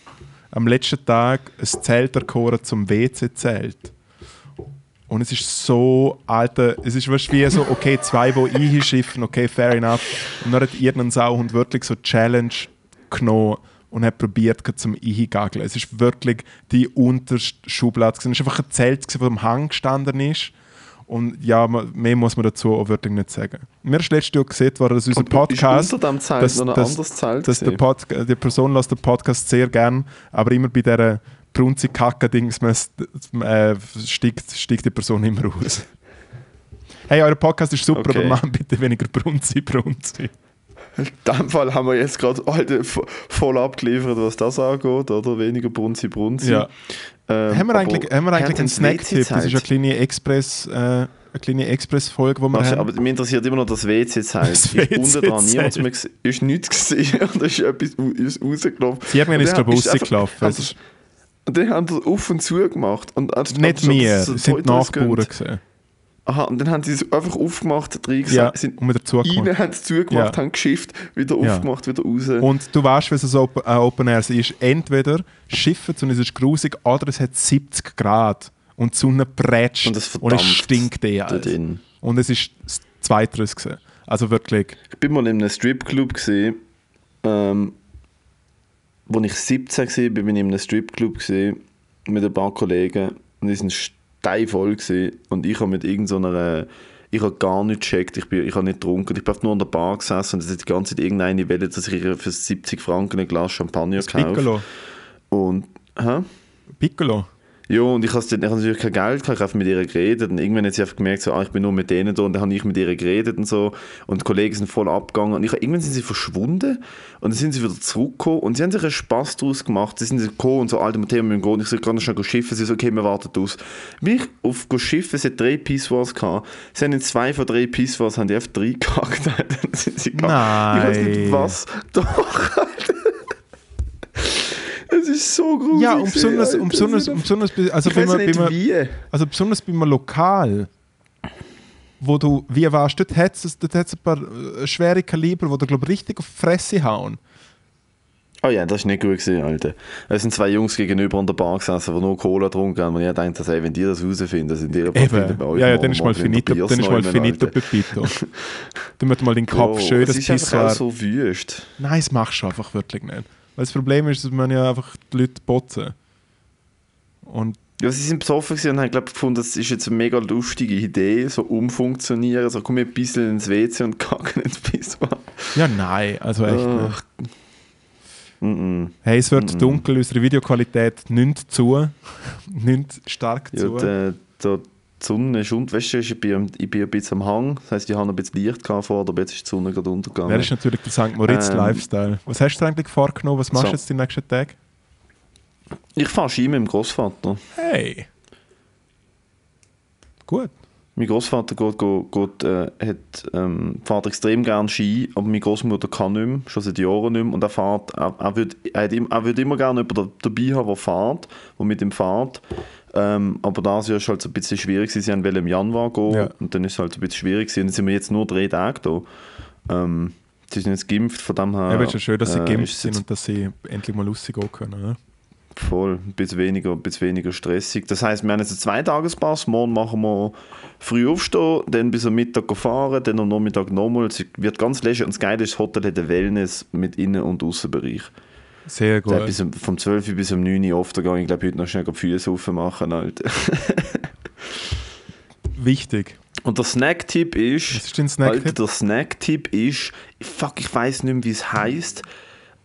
am letzten Tag ein Zelt erkoren zum WC-Zelt. Und es ist so, Alter, es ist weißt wie so, okay, zwei, die einschiffen, okay, fair enough. Und dann hat irgendein Sauhund wirklich so Challenge genommen und hat probiert, zum Eingageln. Es ist wirklich die unterste Schublade. Es ist einfach ein Zelt, das am Hang gestanden ist. Und ja, mehr muss man dazu auch wirklich nicht sagen. Mir ist letztes Jahr gesehen worden, dass unser Podcast... Unter dem Zelt dass- noch ein dass- anderes Zelt dass der? Pod die Person lässt den Podcast sehr gern, aber immer bei dieser brunzi kacke dings äh, steigt, steigt die Person immer aus. <laughs> Hey, euer Podcast ist super, Okay. aber machen bitte weniger brunzi brunzi. In dem Fall haben wir jetzt gerade Alter, vo- voll abgeliefert, was das angeht, oder? Weniger Brunzi Brunzi. Ja. Ähm, haben wir eigentlich, haben wir eigentlich einen Snack-Tipp? Das ist eine kleine Express, äh, eine kleine Express-Folge, die wir Also, haben. aber mich interessiert immer noch das WC-Zelt. <laughs> Das Ist Unten dran niemand mehr. Ist nichts gesehen <laughs> und ist etwas ist rausgelaufen. Sie haben Und ist, dann glaube ich, rausgelaufen. ist Und dann haben sie auf und zu gemacht. Und anstatt- nicht mir, es sind Nachbarn gesehen. Aha, und dann haben sie es einfach aufgemacht, drin Ja, sind und wieder zugemacht. rein, haben es zugemacht, Ja. haben geschifft, wieder Ja. aufgemacht, wieder raus. Und du weißt, was es Open, äh, Open Air ist. Entweder schiffen und es ist grusig oder es hat 70 Grad und die Sonne prätscht Und es und es stinkt eh alles. drin. Und es ist das Zweiteres gewesen. Also wirklich. Ich bin mal in einem Stripclub gesehen, ähm, wo ich 17 war, bin ich in einem Stripclub gesehen mit ein paar Kollegen und die sind steinvoll gewesen. und ich habe mit irgendeiner ich habe gar nicht gecheckt, ich, bin, ich habe nicht getrunken, ich bin nur an der Bar gesessen und es hat die ganze Zeit irgendeine Welle, dass ich für 70 Franken ein Glas Champagner kaufe. Piccolo. Und, hä? Piccolo. Ja, und ich habe ich hab natürlich kein Geld, gehabt, ich habe mit ihr geredet und irgendwann hat sie einfach gemerkt, so, ah, ich bin nur mit denen da und dann habe ich mit ihr geredet und so und die Kollegen sind voll abgegangen und ich, irgendwann sind sie verschwunden und dann sind sie wieder zurückgekommen und sie haben sich einen Spass daraus gemacht, sie sind gekommen und so, Alter, Matteo, wir gehen und ich so, ich kann noch schnell schiffen, sie so, okay, wir warten aus. Wie ich auf schiffen, sie hat drei Pissoirs gehabt, sie haben in zwei von drei Pissoirs, haben die einfach drei <laughs> gehackt, dann sind sie gegangen. Ich weiß nicht Nein. was, doch. <laughs> Es ist so gruselig. Ja, und besonders, und besonders, und besonders bei- also bei nicht bei mir, wie. also besonders bei einem Lokal, wo du, wie warst, dort hat es dort hat's ein paar äh, schwere Kaliber, die dir, glaube ich, richtig auf die Fresse hauen. Oh ja, das war nicht gut, gewesen, Alter. Es sind zwei Jungs gegenüber an der Bar gesessen, die nur Cola getrunken haben. Und ich dachte, ey, wenn die das rausfinden, sind die Eben. Ja, ja, dann ist mal finito, dann ist mal finito Pepito. <laughs> Dann wird mal den Kopf oh, schön, das das ist einfach so wüst. Nein, das machst du einfach wirklich nicht. Weil das Problem ist, dass man ja einfach die Leute botzen. Und Ja, sie sind besoffen und haben glaub, gefunden, das ist jetzt eine mega lustige Idee, so umfunktionieren. So, komm ein bisschen ins WC und <laughs> kacken ins Pissoir. ja, nein, also echt nicht. Mm -mm. Hey, es wird dunkel, unsere Videoqualität nimmt zu. <laughs> nimmt stark Ja, zu. der, der, die Sonne ist weißt du, ich bin, am- ich bin ein bisschen am Hang. Das heisst, ich habe ein bisschen Licht gehabt aber jetzt ist die Sonne gerade untergegangen. Wer ist natürlich der St. Moritz Ähm, Lifestyle. Was hast du eigentlich vorgenommen? Was machst du So. jetzt die nächsten Tage? Ich fahre Ski mit dem Großvater. Hey. Gut. Mein Großvater geht, geht, geht, äh, hat, ähm, fährt extrem gerne Ski, aber meine Großmutter kann nicht mehr, schon seit Jahren nicht mehr. Und er fährt, er, er würde er, hat er würde immer gerne jemanden da- dabei haben, der fährt, der mit ihm fährt. Ähm, aber das ist halt so ein bisschen schwierig. Sie wollen im Januar gehen Ja. und dann ist es halt ein bisschen schwierig. gewesen. Und dann sind wir jetzt nur drei Tage da. Ähm, sie sind jetzt geimpft, von dem her. Ja, aber es ist ja schön, dass sie äh, geimpft sind und dass sie endlich mal rausgehen können. Oder? Voll, ein bisschen weniger, ein bisschen weniger stressig. Das heisst, wir haben jetzt einen Zweitagespass. Morgen machen wir früh aufstehen, dann bis am Mittag fahren, dann am Nachmittag nochmal. Es wird ganz leger. Und das Geile ist, das Hotel hat eine Wellness mit Innen- und Außenbereich. Sehr heißt, gut. Bis um, vom 12 Uhr bis um 9 Uhr oft, da gehe ich glaube heute noch schnell die Füße aufmachen. Alter. <laughs> wichtig. Und der Snacktipp ist. Was ist dein Snacktipp? Alter, der Snacktipp ist. Fuck, ich weiß nicht mehr, wie es heißt.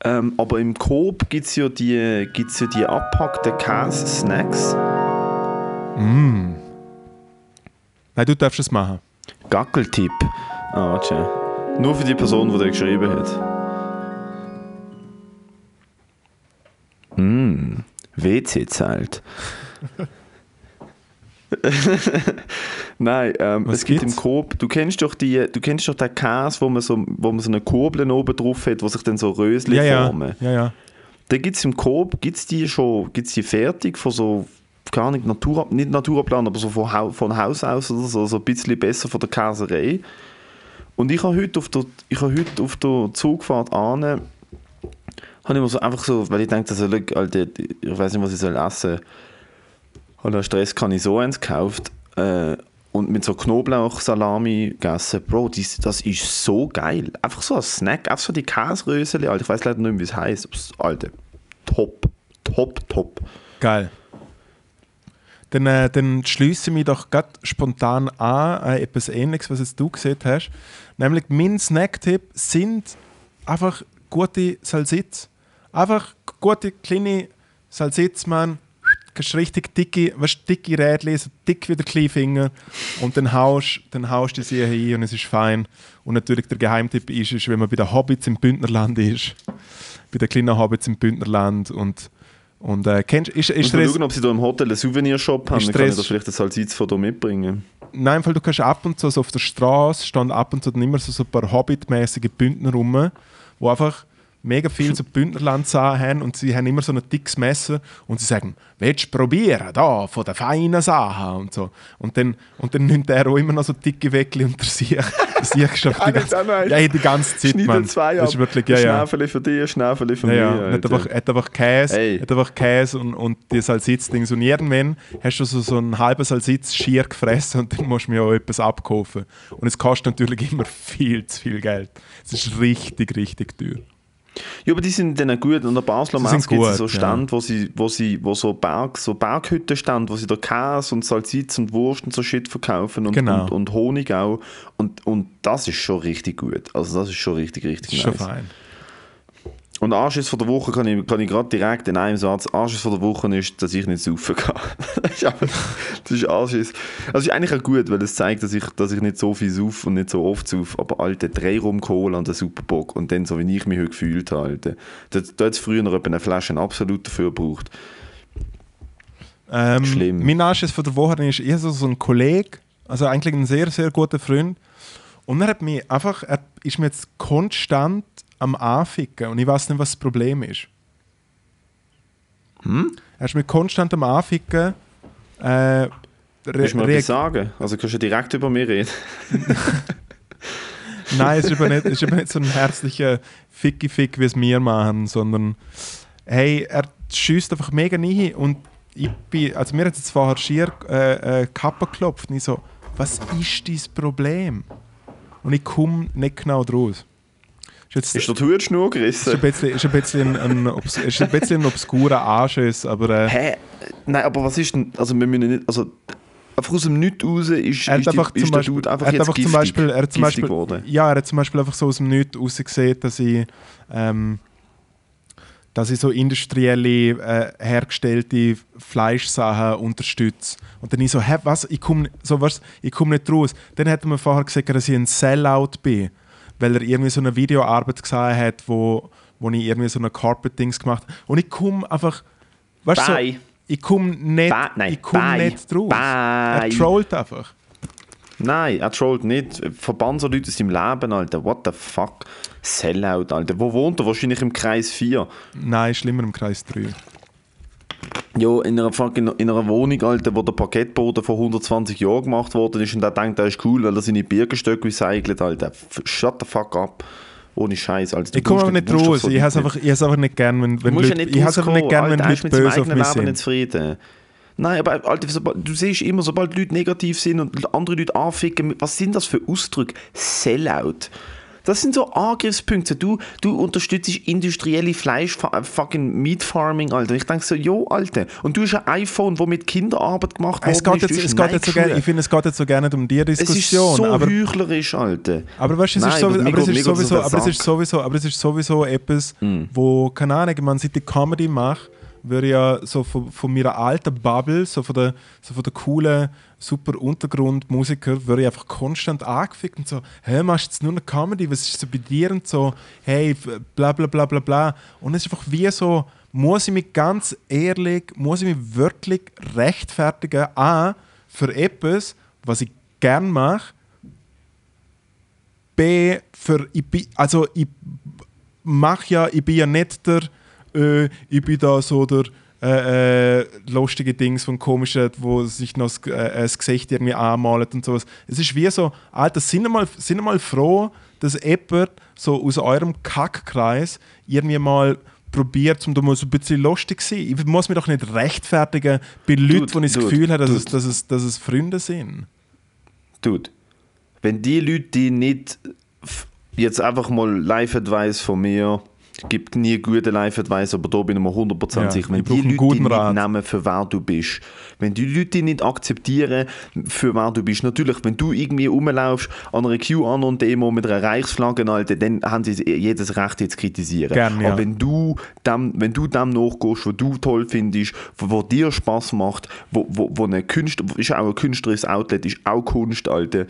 Ähm, aber im Coop gibt es ja die, gibt's ja die abpackten Käse-Snacks. Nein, du darfst es machen. Gackeltipp. Ah, warte. Nur für die Person, die der geschrieben hat. Hm, WC-Zelt. <laughs> <laughs> Nein, ähm, es gibt gibt's? im Coop, du kennst doch die, du kennst doch den Käse, wo man so, wo man so eine Kurbel oben drauf hat, wo sich dann so Rösli Ja, ja. formen. ja, ja. Da gibt es im Coop, gibt's die schon, gibt's die fertig von so, gar nicht Natur, nicht Naturplan, aber so von, Hau- von Haus aus oder so, so ein bisschen besser von der Käserei. Und ich habe heute auf der, ich habe heute auf der Zugfahrt an, habe ich mir so einfach so, weil ich denke, also, Alter, ich weiß nicht, was ich soll essen. Habe einen Stress, kann ich so eins gekauft äh, und mit so Knoblauch-Salami gegessen. Bro, dies, das ist so geil. Einfach so als Snack, einfach so die Käseröseli, Alter. Ich weiß leider nicht mehr, wie es heißt. Alter, top, top, top. Geil. Dann, äh, dann schließe ich mich doch gerade spontan an äh, etwas Ähnliches, was jetzt du gesehen hast. Nämlich mein Snacktipp sind einfach gute Salsitz. Einfach gute kleine Salsitz, man. Kannst richtig dicke, weißt, dicke Rädchen, so dick wie der Kleinfinger. Und dann haust, dann haust du sie hin und es ist fein. Und natürlich der Geheimtipp ist, ist, wenn man bei den Hobbits im Bündnerland ist. Bei den kleinen Hobbits im Bündnerland. Und, und äh, kennst, ist, ist das, schauen, ob sie da im Hotel einen Souvenirshop haben. Dann kann ich Stress- da vielleicht ein Salsitz von da mitbringen. Nein, weil du kannst ab und zu so auf der Straße stehen ab und zu dann immer so, so ein paar Hobbit-mäßige Bündner rum, wo einfach mega viel <laughs> so Bündnerland haben und sie haben immer so ein dickes Messer und sie sagen, willst du probieren, da, von den feinen Sachen und so. Und dann, und dann nimmt er auch immer noch so dicke Weckli unter sich. <laughs> Das siehst du Ja, die, ganze, ja, die ganze Zeit, Mann. zwei Das ist ab. wirklich, ja, ja. Schnäfeli für dich, Schnäfeli für Ja, mich. ja. Er hat einfach, hat einfach Käse, Ey. hat einfach Käse und, und die Salsitzdings. Und irgendwann hast du so, so einen halben Salsitz schier gefressen und dann musst du mir auch etwas abkaufen. Und es kostet natürlich immer <laughs> viel zu viel Geld. Es ist richtig, richtig teuer. Ja, aber die sind dann gut. Und der Basler Mess gibt es so ja. Stand, wo sie, wo sie, wo so Berg, so Berghütten stand, wo sie da Käse und Salsitz und Wurst und so Shit verkaufen und, Genau. und, und Honig auch. Und, und das ist schon richtig gut. Also das ist schon richtig, richtig ist nice. schon fein. Und Anschiss von der Woche kann ich, kann ich gerade direkt in einem Satz. Anschiss von der Woche ist, dass ich nicht saufen kann. <laughs> das ist einfach- das ist Anschiss. Ist eigentlich auch gut, weil es zeigt, dass ich, dass ich nicht so viel sauf und nicht so oft sauf. Aber alte drei Rum Cola und der Superbock und dann so wie ich mich heute gefühlt habe. Da, da hat es früher noch eine Flasche absolut dafür gebraucht. Ähm, Schlimm. Mein Anschiss von der Woche ist eher so, so ein Kollege, also eigentlich ein sehr, sehr guter Freund. Und er hat mich einfach, er ist mir jetzt konstant am Anficken und ich weiß nicht, was das Problem ist. Hm? Er ist mir konstant am Anficken. Äh, Willst du reag- etwas sagen? Also kannst du direkt über mich reden. <laughs> Nein, es ist aber nicht, es ist aber nicht so ein herzlicher Ficki-Fick, wie es wir machen, sondern hey, er schießt einfach mega rein und ich bin, also mir hat jetzt vorher schier äh, äh, Kappe geklopft und ich so, was ist dein Problem? Und ich komme nicht genau draus. Ist jetzt, Ist der die Hutschnur ist ein gerissen? bisschen, ist ein bisschen ein, obs- ist ein, bisschen ein obskurer Anschiss, aber äh, Hä? Nein, aber was ist denn... Also wir müssen nicht... Also, einfach aus dem Nichts raus ist, er ist, die, einfach ist zum der Dude einfach jetzt einfach giftig, zum Beispiel, er zum Beispiel, geworden. ja, er hat zum Beispiel einfach so aus dem Nichts rausgesehen, dass ich, ähm, dass ich so industrielle, äh, hergestellte Fleischsachen unterstütze. Und dann ich so, hä, was, ich komme so, was, ich komm nicht raus. Dann er mir vorher gesagt, dass ich ein Sellout bin, weil er irgendwie so eine Videoarbeit gesehen hat, wo, wo ich irgendwie so eine Carpet-Dings gemacht habe. Und ich komme einfach, weißt du, so, ich komme nicht, Bye. Nein, ich komm nicht draus. Er Bye. trollt einfach. Nein, er trollt nicht. Verbann so Leute aus seinem Leben, Alter. What the fuck? Sellout, Alter. Wo wohnt er? Wahrscheinlich im Kreis 4. Nein, schlimmer im Kreis 3. Ja, in einer, fucking, in einer Wohnung, Alter, wo der Parkettboden vor 120 Jahren gemacht worden ist und er denkt, er ist cool, weil er seine Birkenstöcke recycelt, Alter. Shut the fuck up. Ohne Scheiß. Du Ich komme aber nicht raus. so ich habe es einfach, ich einfach nicht gern, wenn, Du wenn Leute, ja nicht ich has einfach nicht gern, wenn Alter, Leute böse auf mich nicht sind. zufrieden. Nein, aber Alter, du siehst immer, sobald Leute negativ sind und andere Leute anficken, was sind das für Ausdrücke? Sellout. Das sind so Angriffspunkte. Du, du unterstützt industrielle Fleisch, fucking Meat Farming, Alter. Ich denke so, jo, Alter. Und du hast ein iPhone, wo mit Kinderarbeit gemacht Es worden geht ist. jetzt, es geht jetzt so gerne, ich finde, es geht jetzt so gerne um die Es ist Diskussion. so aber, heuchlerisch, Alter. aber weißt, du, es aber es ist sowieso, aber es ist sowieso, aber es ist sowieso etwas, wo, keine Ahnung, man seit ich Comedy mache, würde ja so von, von meiner alten Bubble, so von der, so von der coolen, super Untergrundmusiker, würde ich einfach konstant angefickt und so, hä, machst du jetzt nur eine Comedy, was ist so bei dir und so, hey, bla bla bla bla bla. Und es ist einfach wie so, muss ich mich ganz ehrlich, muss ich mich wirklich rechtfertigen, A, für etwas, was ich gern mache, B, für, ich bin, also ich mach ja, ich bin ja nicht der, äh, ich bin da so der äh, äh, lustige Dings von komischen, wo sich noch das, äh, das Gesicht irgendwie anmalt und sowas. Es ist wie so, Alter, sind mal, sind mal froh, dass jemand so aus eurem Kackkreis irgendwie mal probiert, um da mal so ein bisschen lustig zu sein. Ich muss mich doch nicht rechtfertigen bei Leuten, wo ich das dude, Gefühl habe, dass, es, dude. dass, es, dass es Freunde sind. Dude, wenn die Leute, die nicht jetzt einfach mal Live-Advice von mir, gibt nie gute Live-Advice, aber da bin ich mir 100% Ja, sicher, wenn die Leute nicht Rat. nehmen, für wer du bist, wenn die Leute nicht akzeptieren, für wer du bist, natürlich, wenn du irgendwie rumlaufst an einer QAnon-Demo mit einer Reichsflagge, Alter, dann haben sie jedes Recht jetzt zu kritisieren. Gern, ja. Aber wenn du dem, wenn du dem nachgehst, was du toll findest, wo, wo dir Spaß macht, wo, wo, wo eine Künstler, ist auch ein künstlerisches Outlet, ist auch Kunst, Alter.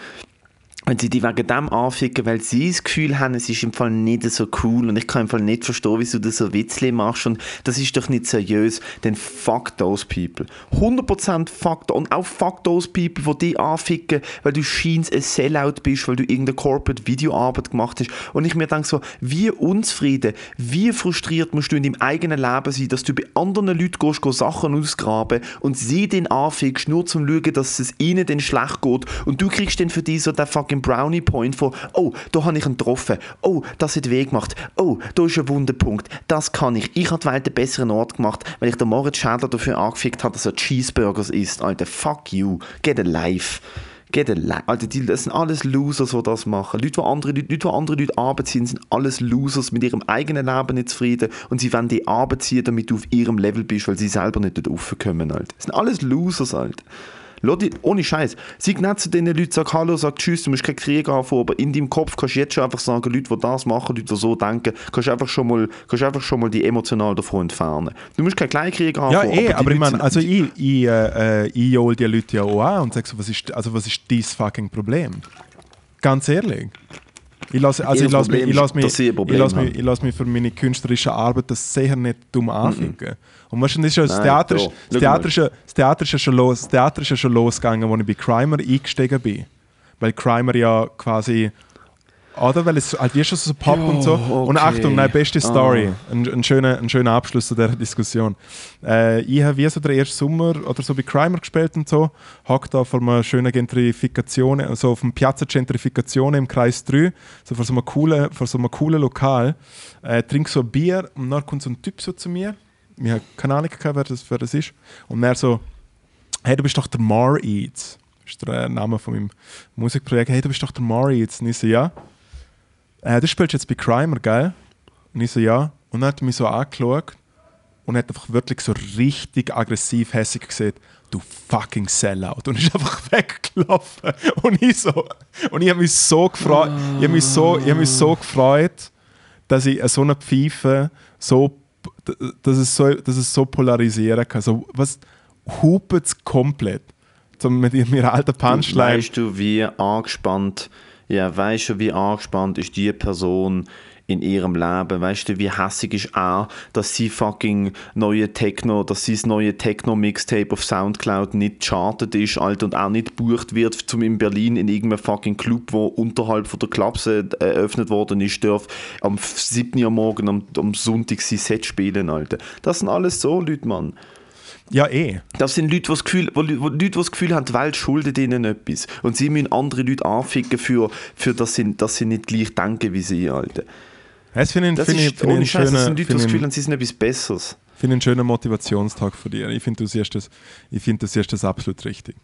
Wenn sie die wegen dem anficken, weil sie das Gefühl haben, es ist im Fall nicht so cool und ich kann im Fall nicht verstehen, wieso du so Witzli machst und das ist doch nicht seriös, dann fuck those people. 100% fuck und auch fuck those people, die dich anficken, weil du scheinst ein Sellout bist, weil du irgendeine Corporate Videoarbeit gemacht hast. Und ich mir denke so, wie unzufrieden, wie frustriert musst du in deinem eigenen Leben sein, dass du bei anderen Leuten gehst, gehst Sachen ausgraben und sie den anfickst, nur zum schauen, dass es ihnen dann schlecht geht. Und du kriegst dann für dich so den fucking Brownie Point von, oh, da habe ich ihn getroffen, oh, das hat weh gemacht, oh, da ist ein Wunderpunkt, das kann ich. Ich habe die einen besseren Ort gemacht, weil ich den Moritz Schädler dafür angefickt habe, dass er Cheeseburgers isst. Alter, fuck you, get a life. Get a life. Alter, die, das sind alles Losers, die das machen. Leute, die andere Leute, Leute, die andere Leute Arbeit ziehen, sind alles Losers mit ihrem eigenen Leben nicht zufrieden und sie wollen die Arbeit ziehen, damit du auf ihrem Level bist, weil sie selber nicht dort raufkommen, Alter. Das sind alles Losers, Alter. Dich, ohne Scheiß. Sag nicht zu diesen Leuten, sag Hallo, sag Tschüss, du musst keinen Krieg anfangen, aber in deinem Kopf kannst du jetzt schon einfach sagen, Leute, die das machen, Leute, die so denken, kannst du einfach schon mal, kannst einfach schon mal die emotional davon entfernen. Du musst keinen Kleinkrieg Ja, anfangen. eh, die aber ich Leute meine, also ich, ich, äh, äh, ich hole die Leute ja auch an und sage so, was ist, also was ist dein fucking Problem? Ganz ehrlich. Ich lasse, also ich lasse mich, ich lasse ist, mich, ich lasse mich, ich lasse mich für meine künstlerische Arbeit das sehr nicht dumm anficken. Und das, ist ja, das, Theater, ist- das, Theater ist das, Theater ist ja schon los, das Theater ist schon losgegangen, als ich bei Crimer eingestiegen bin. Weil Crimer ja quasi oder? Weil es halt wie schon so Pop und so. Und okay. Achtung, nein, beste Story. Ah. Ein, ein, schöner, ein schöner Abschluss zu dieser Diskussion. Äh, ich habe wie so den ersten Sommer oder so bei Crimer gespielt und so. Hock da vor einer schönen Gentrifikation, also auf dem Piazza Gentrificazione im Kreis 3, so vor so einem coolen, vor so einem coolen Lokal. Äh, trink so ein Bier und dann kommt so ein Typ so zu mir. Ich habe keine Ahnung, gehabt, wer das, wer das ist. Und er so, hey, du bist doch der Mar Eats. Das ist der äh, Name von meinem Musikprojekt. Hey, du bist doch der Mar Eats. Und ich so, ja. Äh, du spielst jetzt bei Crimer, gell? Und ich so, ja. Und dann hat er mich so angeschaut und hat einfach wirklich so richtig aggressiv hässig gesagt, du fucking Sellout. Und ist einfach <laughs> weggelaufen. Und ich so, und ich habe mich so gefreut, ich habe mich so, ich hab mich so gefreut, dass ich so eine Pfeife so, dass es so, dass es so polarisieren kann. So, was hupet es komplett. So mit ihrer alten Punchline. Weißt du, wie angespannt, ja, weißt du, wie angespannt ist die Person in ihrem Leben? Weißt du, wie hässig ist er, dass sie fucking neue Techno, dass sie das neue Techno-Mixtape auf Soundcloud nicht chartet ist, Alter, und auch nicht gebucht wird, zum in Berlin in irgendeinem fucking Club, wo unterhalb von der Klapse äh, eröffnet worden ist, darf am 7. Uhr morgen am, am Sonntag sein Set spielen, Alter. Das sind alles so Leute, Mann. Ja, eh. Das sind Leute, die das Gefühl, wo, wo Leute, die das Gefühl haben, die Welt schuldet ihnen etwas. Und sie müssen andere Leute anficken, für, für dass, sie, dass sie nicht gleich denken wie sie, Alter. Das finde ich, Das find ich, find ich Scheiß, das sind Leute, die find das ich Gefühl haben, sie sind etwas Besseres. finde einen schönen Motivationstag von dir. Ich finde, du siehst das, ich finde, du siehst das absolut richtig.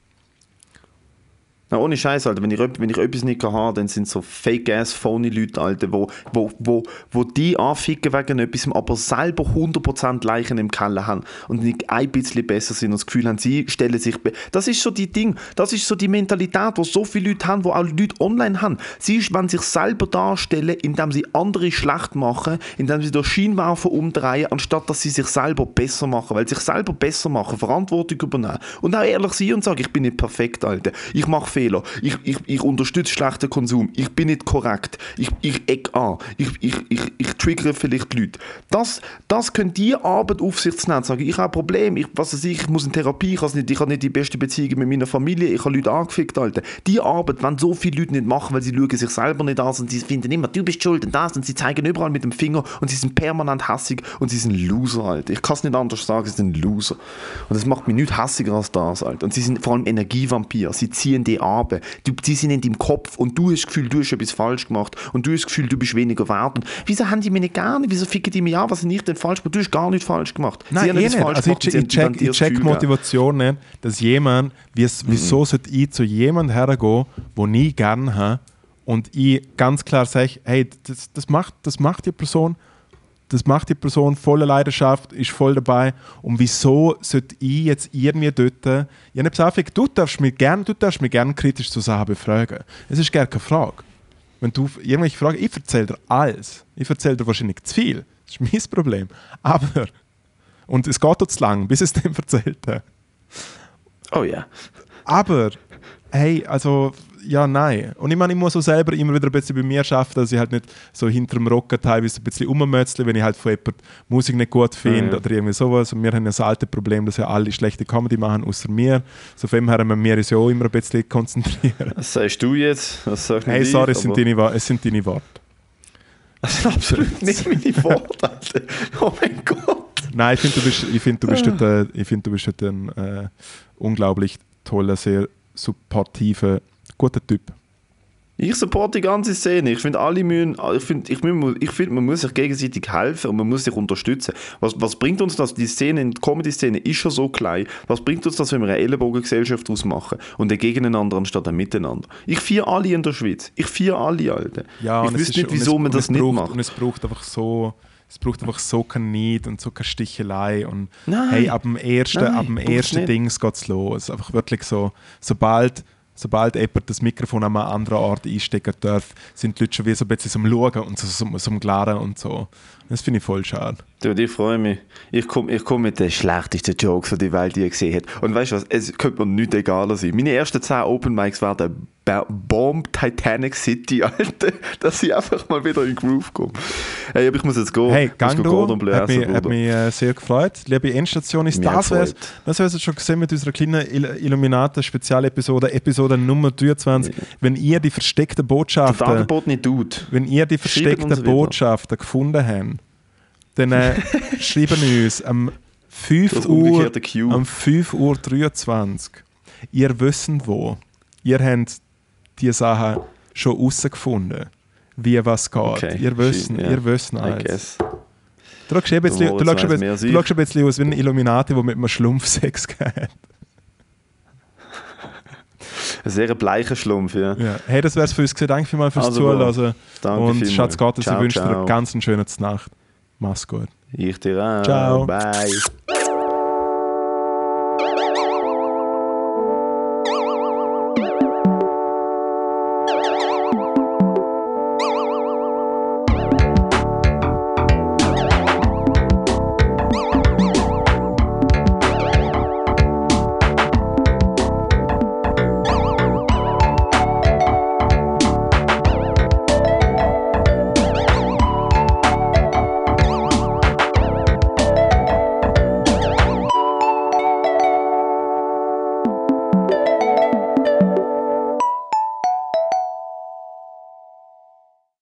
Na, ohne Scheiß, Alter. Wenn ich, wenn ich etwas nicht habe, dann sind so fake-ass, phony Leute, Alter, wo, wo, wo, wo die anficken wegen etwas, aber selber 100% Leichen im Keller haben und nicht ein bisschen besser sind und das Gefühl haben, sie stellen sich... Das ist so die Ding, das ist so die Mentalität, wo so viele Leute haben, wo auch Leute online haben. Sie wenn sich selber darstellen, indem sie andere schlecht machen, indem sie durch Scheinwerfer umdrehen, anstatt dass sie sich selber besser machen. Weil sich selber besser machen, Verantwortung übernehmen und auch ehrlich sein und sagen, ich bin nicht perfekt, Alter. Ich mache. Ich, ich, ich unterstütze schlechten Konsum. Ich bin nicht korrekt. Ich, ich eck an. Ich, ich, ich, ich triggere vielleicht Leute. Das, das können die Arbeit auf sich zu nehmen. Sagen, ich habe ein Problem. Ich, was weiß ich, ich muss in Therapie. Ich habe nicht, ich habe nicht die beste Beziehung mit meiner Familie. Ich habe Leute angefickt, Alter. Die Arbeit, wenn so viele Leute nicht machen, weil sie schauen sich selber nicht an und sie finden immer, du bist schuld und das und sie zeigen überall mit dem Finger und sie sind permanent hassig und sie sind Loser, Alter. Ich kann es nicht anders sagen, sie sind Loser. Und das macht mich nicht hassiger als das, Alter. Und sie sind vor allem Energievampir. Sie ziehen die ab. Du, sie sind in deinem Kopf und du hast das Gefühl, du hast etwas falsch gemacht und du hast das Gefühl, du bist weniger wert. Und wieso haben die mich nicht gerne? Wieso ficken die mich an? Was habe ich denn falsch gemacht? Du hast gar nichts falsch gemacht. Nein, sie haben eh etwas nicht. falsch Also ich, gemacht, haben- ich haben check, ich check. Motivation nicht, dass jemand, wies- wieso sollte ich zu jemandem hergehen, wo ich gerne habe und ich ganz klar sage, hey, das, das, macht, das macht die Person, das macht die Person voller Leidenschaft, ist voll dabei und wieso sollte ich jetzt irgendwie dort, ja nicht sagen, du darfst mich gerne, du darfst mich gerne kritisch zu Sachen befragen. Es ist gar keine Frage. Wenn du irgendwelche Fragen, ich erzähle dir alles. Ich erzähle dir wahrscheinlich zu viel. Das ist mein Problem. Aber, und es geht auch zu lang, bis ich es <laughs> dem erzählt habe. Oh ja. Aber, hey, also, ja, nein. Und ich meine, ich muss auch selber immer wieder ein bisschen bei mir schaffen, dass ich halt nicht so hinter dem Rocken teilweise ein bisschen rummötzle, wenn ich halt von jemandem Musik nicht gut finde Ja. oder irgendwie sowas. Und wir haben ja das alte Problem, dass ja alle schlechte Comedy machen, außer mir. So von dem her müssen wir uns ja auch immer ein bisschen konzentrieren. Was sagst du jetzt? Das sag Hey, ich, sorry, es sind, deine, es sind deine Worte. Das <laughs> sind absolut nicht meine <laughs> Worte, Alter. Oh mein Gott. Nein, ich finde, du bist, ich find, du bist, dort, äh, ich find, du bist dort ein äh, unglaublich toller, sehr supportiver, guter Typ. Ich support die ganze Szene. Ich finde, alle müssen, ich finde, ich, ich find, man muss sich gegenseitig helfen und man muss sich unterstützen. Was, was bringt uns das? Die Szene, die Comedy-Szene ist schon so klein. Was bringt uns das, wenn wir eine Ellenbogengesellschaft daraus machen und ein gegeneinander anstatt ein Miteinander? Ich feiere alle in der Schweiz. Ich feiere alle, Alter. Ja, ich es wüsste nicht, und es- wieso man das es nicht braucht, macht. Und es braucht einfach so, es braucht einfach so kein Need und so keine Stichelei und Nein. hey, ab dem ersten, Nein, ab dem ersten. Dings geht's los. Einfach wirklich so, sobald Sobald jemand das Mikrofon an einem anderen Ort einstecken darf, sind die Leute schon wie so ein bisschen zum Schauen und so, so am Glaren und so. Das finde ich voll schade. Du, ich freue mich. Ich komme ich komm mit den schlechtesten Jokes, die die Welt je gesehen hat. Und weißt du was, es könnte mir nicht egaler sein. Meine ersten 10 Open Mics werden Bomb Titanic City, <laughs> Alter. Dass ich einfach mal wieder in den Groove komme. Hey, aber ich muss jetzt gehen. Hey, gang du. Hat mich, hat mich äh, sehr gefreut. Liebe Endstation ist auch das wär's. Das wär's jetzt schon gesehen mit unserer kleinen Il Illuminata Spezialepisode, Episode Nummer 23. Wenn ihr die versteckten Botschaften, Datenbot nicht tut. wenn ihr die versteckten. Botschaften gefunden habt, dann äh, <laughs> schreiben uns am 5 Das Uhr, am 5 Uhr 23. Ihr wisst wo. Ihr habt die Sachen schon herausgefunden, wie was geht. Okay, Ihr wisst, shit, ihr wisst alles. Du schaust ein bisschen, du Moritz schaust ein bisschen, als du ich. schaust ein bisschen aus wie ein Illuminati, der mit einem Schlumpf Sex hat. <laughs> Ein sehr bleicher Schlumpf, ja. Ja. Hey, das wär's für uns gewesen. Danke vielmals fürs Also, Zuhören. Danke Und vielmals. Schatz Gottes, ich Ciao, wünsche dir ciao. eine ganz schöne Nacht. Mach's gut. Ich dir auch. Ciao. Bye.